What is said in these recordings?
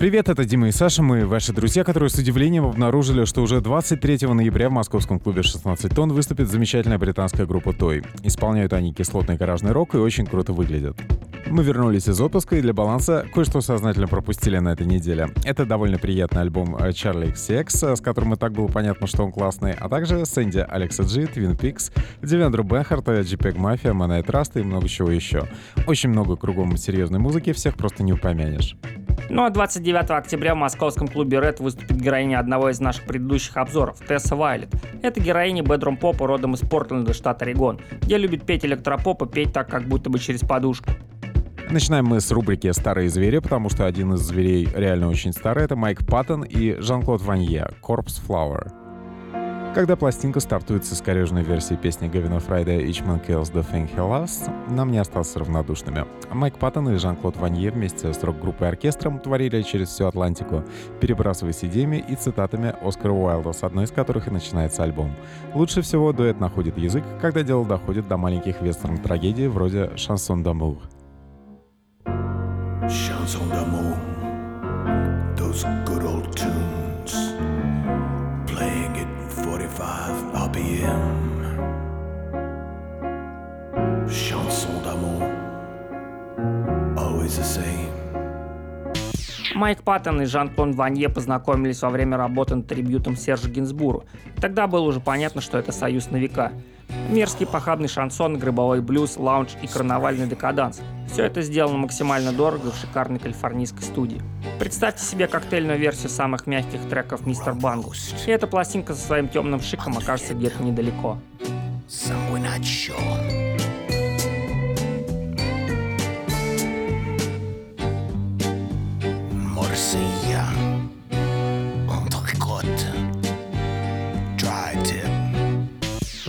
Привет, это Дима и Саша, мы ваши друзья, которые с удивлением обнаружили, что уже 23 ноября в московском клубе 16 тонн выступит замечательная британская группа Той. Исполняют они кислотный гаражный рок и очень круто выглядят. Мы вернулись из отпуска и для баланса кое-что сознательно пропустили на этой неделе. Это довольно приятный альбом Charlie XX, с которым и так было понятно, что он классный, а также Сэнди Алекса Джи, Твин Пикс, Девендру Бенхарта, JPEG Mafia, Money Trust и много чего еще. Очень много кругом серьезной музыки, всех просто не упомянешь. Ну а 29 октября в московском клубе Red выступит героиня одного из наших предыдущих обзоров, Тесса Вайлет. Это героиня бедрум попа родом из Портленда, штат Орегон, где любит петь электропоп и петь так, как будто бы через подушку. Начинаем мы с рубрики «Старые звери», потому что один из зверей реально очень старый. Это Майк Паттон и Жан-Клод Ванье «Corpse Flower». Когда пластинка стартует с искореженной версией песни Гавина Фрайда «Each Man Kills the Thing He Loves», нам не остался равнодушными. Майк Паттон и Жан-Клод Ванье вместе с рок-группой оркестром творили через всю Атлантику, перебрасываясь идеями и цитатами Оскара Уайлда, с одной из которых и начинается альбом. Лучше всего дуэт находит язык, когда дело доходит до маленьких вестерн-трагедий вроде «Шансон d'Amour». Chanson d'amour, Chanson d'amour, always the same. Майк Паттон и Жан-Клон Ванье познакомились во время работы над трибютом Сержа Гинсбуру. Тогда было уже понятно, что это союз на века. Мерзкий похабный шансон, гробовой блюз, лаунж и карнавальный декаданс. Все это сделано максимально дорого в шикарной калифорнийской студии. Представьте себе коктейльную версию самых мягких треков Мистер Бангл. И эта пластинка со своим темным шиком окажется где-то недалеко.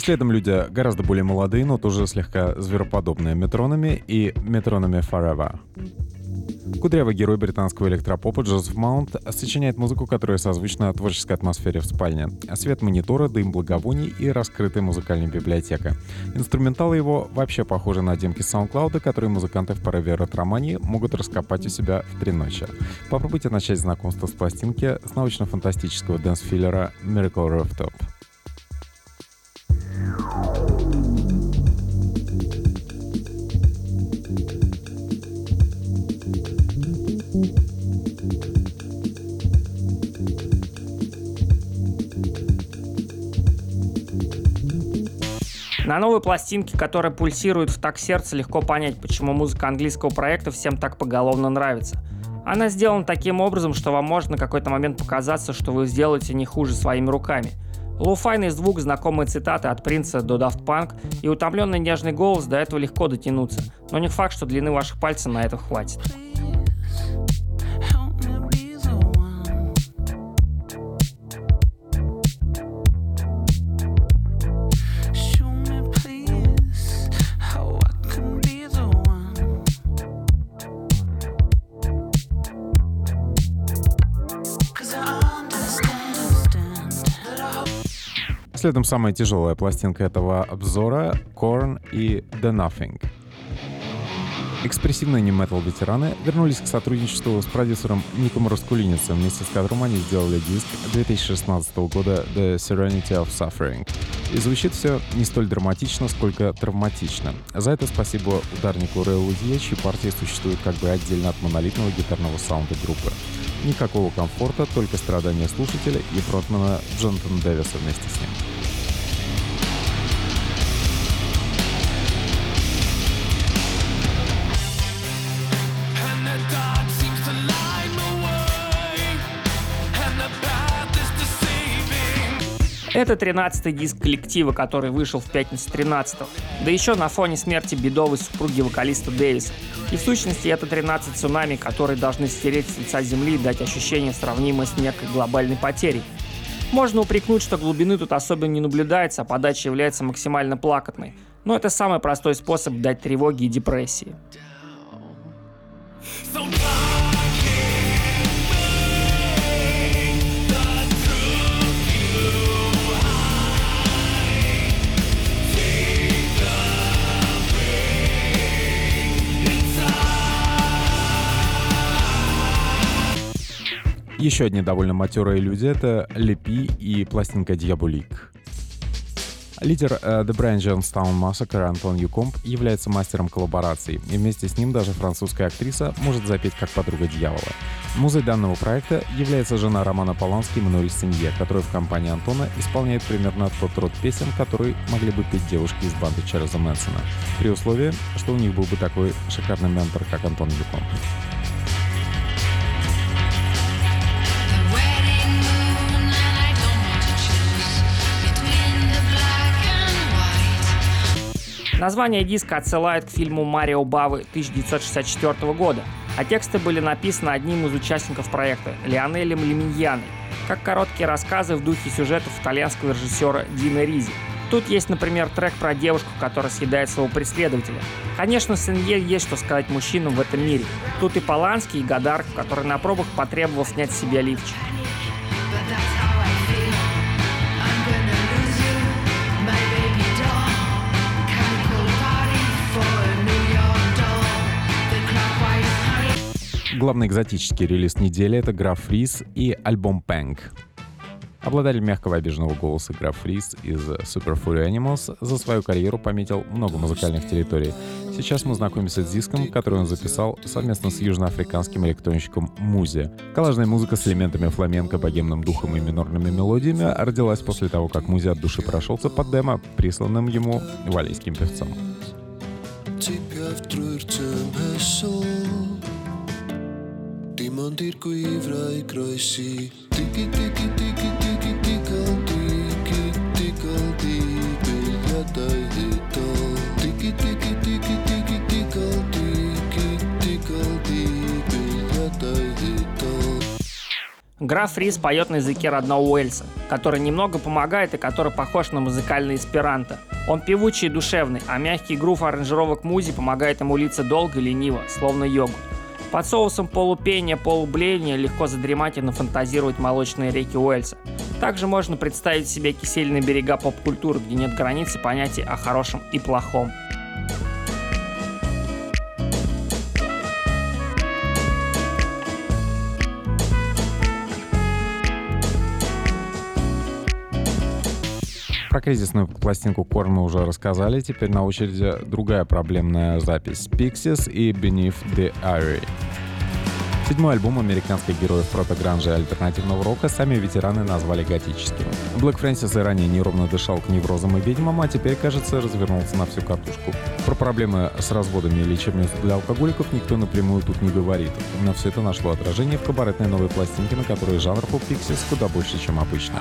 Следом люди гораздо более молодые, но тоже слегка звероподобные Metronomy и Metronomy Forever. Кудрявый герой британского электропопа Джозеф Маунт сочиняет музыку, которая созвучна творческой атмосфере в спальне. Свет монитора, дым благовоний и раскрытая музыкальная библиотека. Инструменталы его вообще похожи на демки SoundCloud, которые музыканты в порыве ретромании могут раскопать у себя в три ночи. Попробуйте начать знакомство с пластинки с научно-фантастического dance-филлера Miracle Rooftop. На новой пластинке, которая пульсирует в так сердце, легко понять, почему музыка английского проекта всем так поголовно нравится. Она сделана таким образом, что вам может на какой-то момент показаться, что вы сделаете не хуже своими руками. Лоуфайный звук, знакомые цитаты от Принца до Daft Punk и утомленный нежный голос до этого легко дотянуться, но не факт, что длины ваших пальцев на это хватит. Следом самая тяжелая пластинка этого обзора — Korn и The Nothing. Экспрессивные не-метал ветераны вернулись к сотрудничеству с продюсером Ником Раскулиницем, вместе с которым они сделали диск 2016 года The Serenity of Suffering. И звучит все не столь драматично, сколько травматично. За это спасибо ударнику Рэю Лузье, чьи партии существуют как бы отдельно от монолитного гитарного саунда группы. Никакого комфорта, только страдания слушателя и фронтмена Джонатана Дэвиса вместе с ним. Это 13-й диск коллектива, который вышел в пятницу 13 -го. Да еще на фоне смерти бедовой супруги вокалиста Дэвиса. И в сущности это 13 цунами, которые должны стереть с лица земли и дать ощущение, сравнимое с некой глобальной потерей. Можно упрекнуть, что глубины тут особенно не наблюдается, а подача является максимально плакатной. Но это самый простой способ дать тревоги и депрессии. So Еще одни довольно матерые люди — это Лепи и пластинка «Дьяволик». Лидер uh, The Brian Jonestown Massacre Антон Юкомп является мастером коллабораций, и вместе с ним даже французская актриса может запеть как подруга дьявола. Музой данного проекта является жена Романа Полански Мануэль Синье, которая в компании Антона исполняет примерно тот род песен, который могли бы петь девушки из банды Чарльза Мэнсона, при условии, что у них был бы такой шикарный ментор, как Антон Юкомп. Название диска отсылает к фильму «Марио Бавы» 1964 года, а тексты были написаны одним из участников проекта – Лионелем Леминьяной, как короткие рассказы в духе сюжетов итальянского режиссера Дина Ризи. Тут есть, например, трек про девушку, которая съедает своего преследователя. Конечно, с Инье есть что сказать мужчинам в этом мире. Тут и Поланский, и Гадар, который на пробах потребовал снять с себя лифчик. Главный экзотический релиз недели — это Граф Фриз и альбом Пэнк. Обладатель мягкого обиженного голоса Граф Фриз из Super Furry Animals за свою карьеру пометил много музыкальных территорий. Сейчас мы знакомимся с диском, который он записал совместно с южноафриканским электронщиком Музи. Коллажная музыка с элементами фламенко, богемным духом и минорными мелодиями родилась после того, как Музи от души прошелся под демо, присланным ему валийским певцом. Diamantir kuivra i kroisi Tiki tiki tiki tiki tikal tiki tikal tiki Jatai hito Tiki tiki tiki tiki tikal tiki tikal hito Граф Рис поет на языке родного Уэльса, который немного помогает и который похож на музыкальный эсперанто. Он певучий и душевный, а мягкий грув аранжировок музи помогает ему литься долго и лениво, словно йогурт. Под соусом полупения, полубления легко задремать и нафантазировать молочные реки Уэльса. Также можно представить себе кисельные берега поп-культуры, где нет границы понятий о хорошем и плохом. Кризисную пластинку Корн мы уже рассказали. Теперь на очереди другая проблемная запись Pixies и Beneath the Eyrie. Седьмой альбом американских героев протогранжа и альтернативного рока сами ветераны назвали готическим. Блэк Фрэнсис и ранее неровно дышал к неврозам и ведьмам, а теперь, кажется, развернулся на всю катушку. Про проблемы с разводами и лечебницей для алкоголиков никто напрямую тут не говорит, но все это нашло отражение в кабаретной новой пластинке, на которой жанр поп-пиксис куда больше, чем обычно.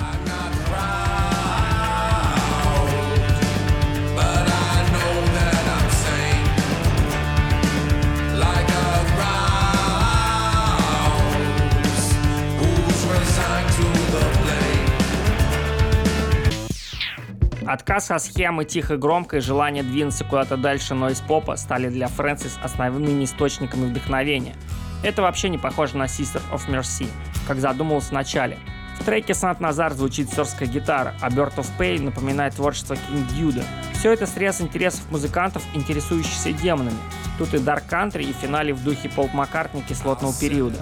Отказ от схемы тихо громко и желание двинуться куда-то дальше нойз-попа стали для Фрэнсис основными источниками вдохновения. Это вообще не похоже на Sister of Mercy, как задумывалось в начале. В треке Сан Назар звучит сорская гитара, а Bird of Pain напоминает творчество King Дьюда. Все это срез интересов музыкантов, интересующихся демонами. Тут и Dark Country, и финале в духе Пол Маккартни кислотного периода.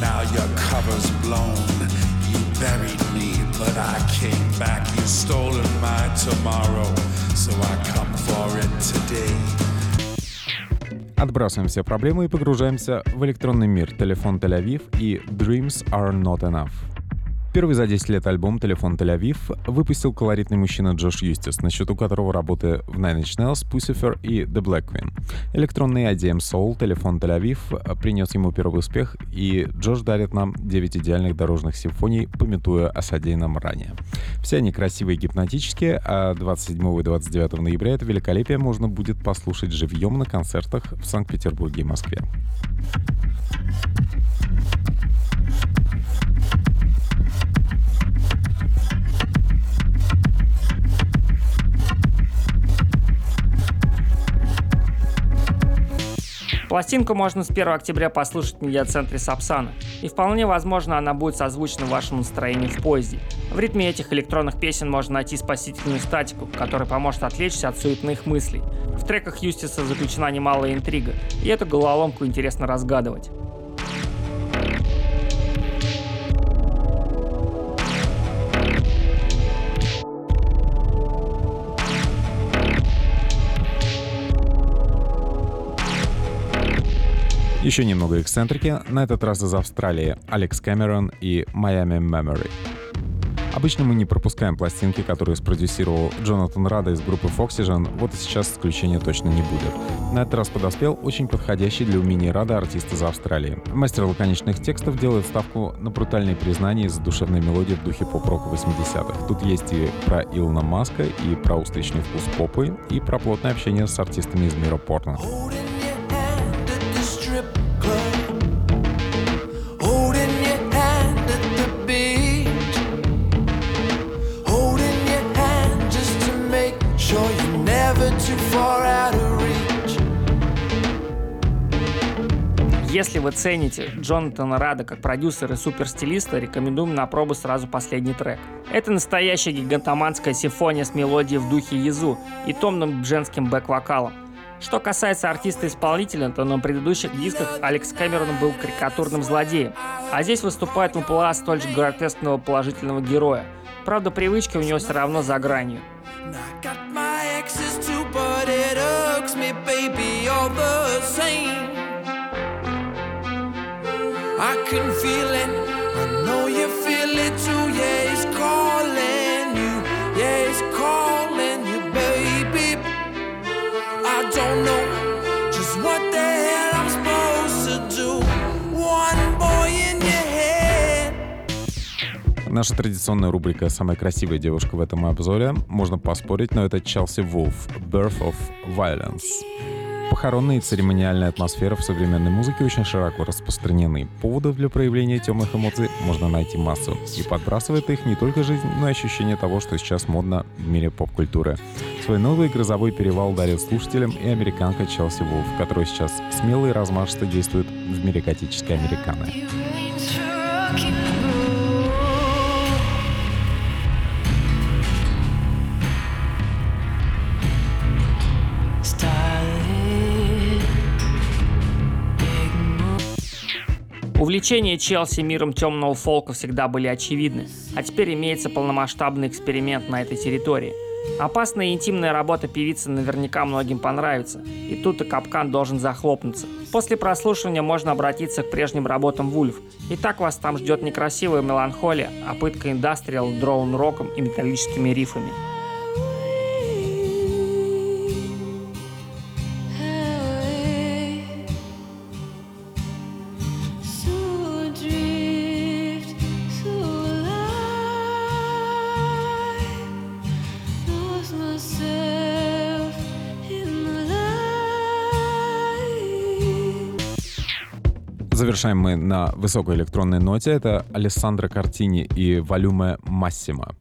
Now your cover's blown. Buried me, but I came back. You stolen my tomorrow, so I come for it today. Отбрасываем все проблемы и погружаемся в электронный мир. Телефон Тель-Авив и Dreams are not enough. Первый за 10 лет альбом «Телефон Тель-Авив» выпустил колоритный мужчина Джош Юстис, на счету которого работы в Nine Inch Nails, Pucifer и The Black Queen. Электронный IDM Soul «Телефон Тель-Авив» принес ему первый успех, и Джош дарит нам 9 идеальных дорожных симфоний, пометуя о содеянном ранее. Все они красивые и гипнотические, а 27 и 29 ноября это великолепие можно будет послушать живьем на концертах в Санкт-Петербурге и Москве. Пластинку можно с 1 октября послушать в медиацентре Сапсана, и вполне возможно она будет созвучна вашему настроению в поезде. В ритме этих электронных песен можно найти спасительную статику, которая поможет отвлечься от суетных мыслей. В треках Юстиса заключена немалая интрига, и эту головоломку интересно разгадывать. Еще немного эксцентрики, на этот раз из Австралии, Алекс Кэмерон и Miami Memory. Обычно мы не пропускаем пластинки, которые спродюсировал Джонатан Рада из группы Foxygen, вот и сейчас исключения точно не будет. На этот раз подоспел очень подходящий для умений Рада артист из Австралии. Мастер лаконичных текстов делает ставку на брутальные признания и задушевные мелодии в духе поп-рока 80-х. Тут есть и про Илона Маска, и про устричный вкус попы, и про плотное общение с артистами из мира порно. Если вы цените Джонатана Рада как продюсера и суперстилиста, рекомендуем на пробу сразу последний трек. Это настоящая гигантоманская симфония с мелодией в духе Язу и томным женским бэк-вокалом. Что касается артиста-исполнителя, то на предыдущих дисках Алекс Кэмерон был карикатурным злодеем, а здесь выступает в столь же гротескного положительного героя. Правда, привычка у него все равно за гранью. Наша традиционная рубрика «Самая красивая девушка» в этом обзоре. Можно поспорить, но это Челси Вулф «Birth of Violence». Похоронная и церемониальная атмосфера в современной музыке очень широко распространены. Поводов для проявления темных эмоций можно найти массу. И подбрасывает их не только жизнь, но и ощущение того, что сейчас модно в мире поп-культуры. Свой новый грозовой перевал дарит слушателям и американка Челси Вулф, которая сейчас смело и размашисто действует в мире готической американы. Увлечения Челси миром темного фолка всегда были очевидны, а теперь имеется полномасштабный эксперимент на этой территории. Опасная и интимная работа певицы наверняка многим понравится, и тут и капкан должен захлопнуться. После прослушивания можно обратиться к прежним работам Вульф. И так вас там ждет некрасивая меланхолия, а пытка индастриал, дроун-роком и металлическими рифами. Завершаем мы на высокой электронной ноте. Это Алессандро Картини и Валюме Массима.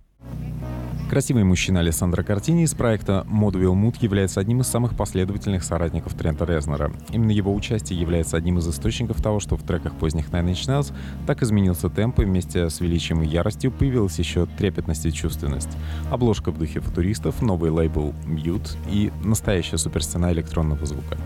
Красивый мужчина Алессандро Картини из проекта Modville Mood является одним из самых последовательных соратников Трента Резнера. Именно его участие является одним из источников того, что в треках поздних Nine Inch Nails так изменился темп, и вместе с величием и яростью появилась еще трепетность и чувственность. Обложка в духе футуристов, новый лейбл Mute и настоящая суперстена электронного звука.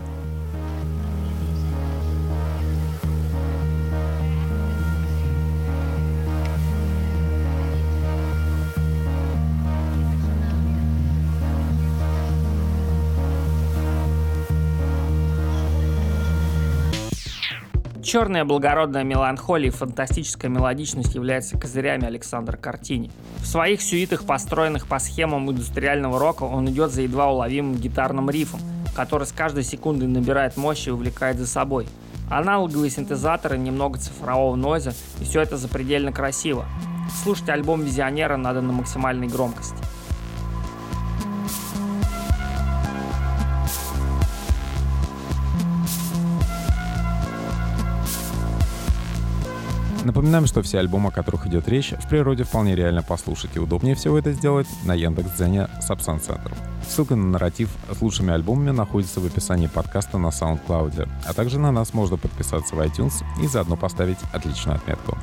Черная благородная меланхолия и фантастическая мелодичность являются козырями Александра Картини. В своих сюитах, построенных по схемам индустриального рока, он идет за едва уловимым гитарным рифом, который с каждой секундой набирает мощь и увлекает за собой. Аналоговые синтезаторы, немного цифрового нойза, и все это запредельно красиво. Слушать альбом «Визионера» надо на максимальной громкости. Напоминаем, что все альбомы, о которых идет речь, в природе вполне реально послушать, и удобнее всего это сделать на Яндекс.Дзене Subsan Center. Ссылка на нарратив с лучшими альбомами находится в описании подкаста на SoundCloud, а также на нас можно подписаться в iTunes и заодно поставить отличную отметку.